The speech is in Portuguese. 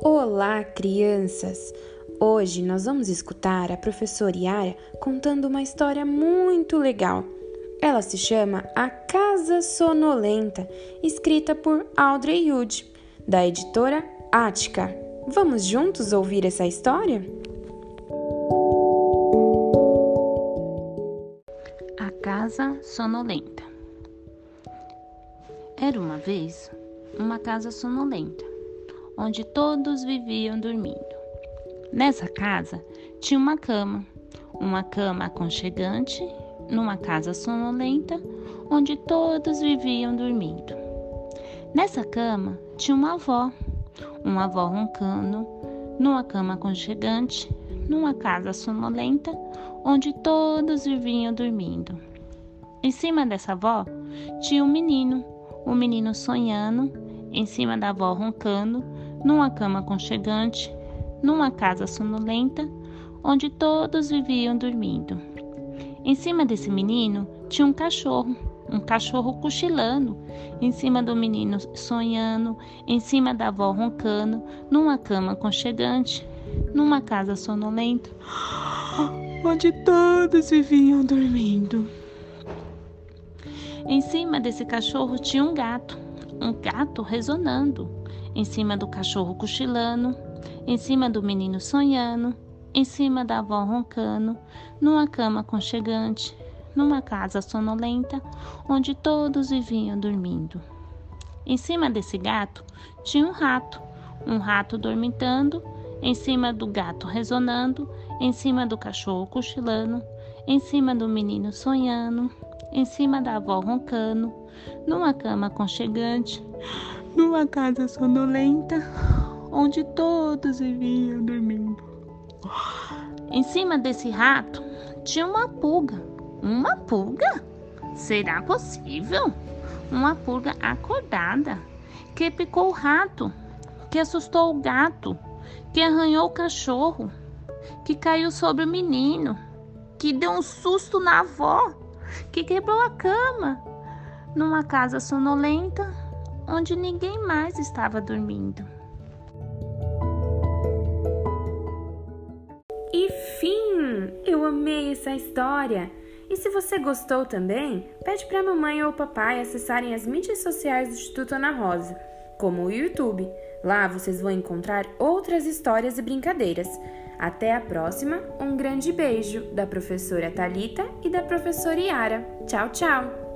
Olá, crianças! Hoje nós vamos escutar a professora Yara contando uma história muito legal. Ela se chama A Casa Sonolenta, escrita por Audrey Wood, da editora Ática. Vamos juntos ouvir essa história? A Casa Sonolenta Era uma vez uma casa sonolenta, onde todos viviam dormindo. Nessa casa tinha uma cama, uma cama aconchegante, numa casa sonolenta, onde todos viviam dormindo. Nessa cama tinha uma avó, uma avó roncando, numa cama aconchegante, numa casa sonolenta, onde todos viviam dormindo. Em cima dessa avó tinha um menino, o menino sonhando, em cima da avó roncando, numa cama aconchegante, numa casa sonolenta, onde todos viviam dormindo. Em cima desse menino tinha um cachorro, um cachorro cochilando, em cima do menino sonhando, em cima da avó roncando, numa cama aconchegante, numa casa sonolenta, onde todos viviam dormindo. Em cima desse cachorro tinha um gato, um gato ressonando, em cima do cachorro cochilando, em cima do menino sonhando, em cima da avó roncando, numa cama aconchegante, numa casa sonolenta, onde todos viviam dormindo. Em cima desse gato tinha um rato, um rato dormitando, em cima do gato ressonando, em cima do cachorro cochilando, em cima do menino sonhando, em cima da avó roncando, numa cama aconchegante, numa casa sonolenta, onde todos viviam dormindo. Em cima desse rato tinha uma pulga. Uma pulga? Será possível? Uma pulga acordada que picou o rato, que assustou o gato, que arranhou o cachorro, que caiu sobre o menino, que deu um susto na avó que quebrou a cama numa casa sonolenta onde ninguém mais estava dormindo. E fim! Eu amei essa história! E se você gostou também, pede para a mamãe ou o papai acessarem as mídias sociais do Instituto Ana Rosa, como o YouTube. Lá vocês vão encontrar outras histórias e brincadeiras. Até a próxima, um grande beijo da professora Talita e da professora Yara. Tchau, tchau!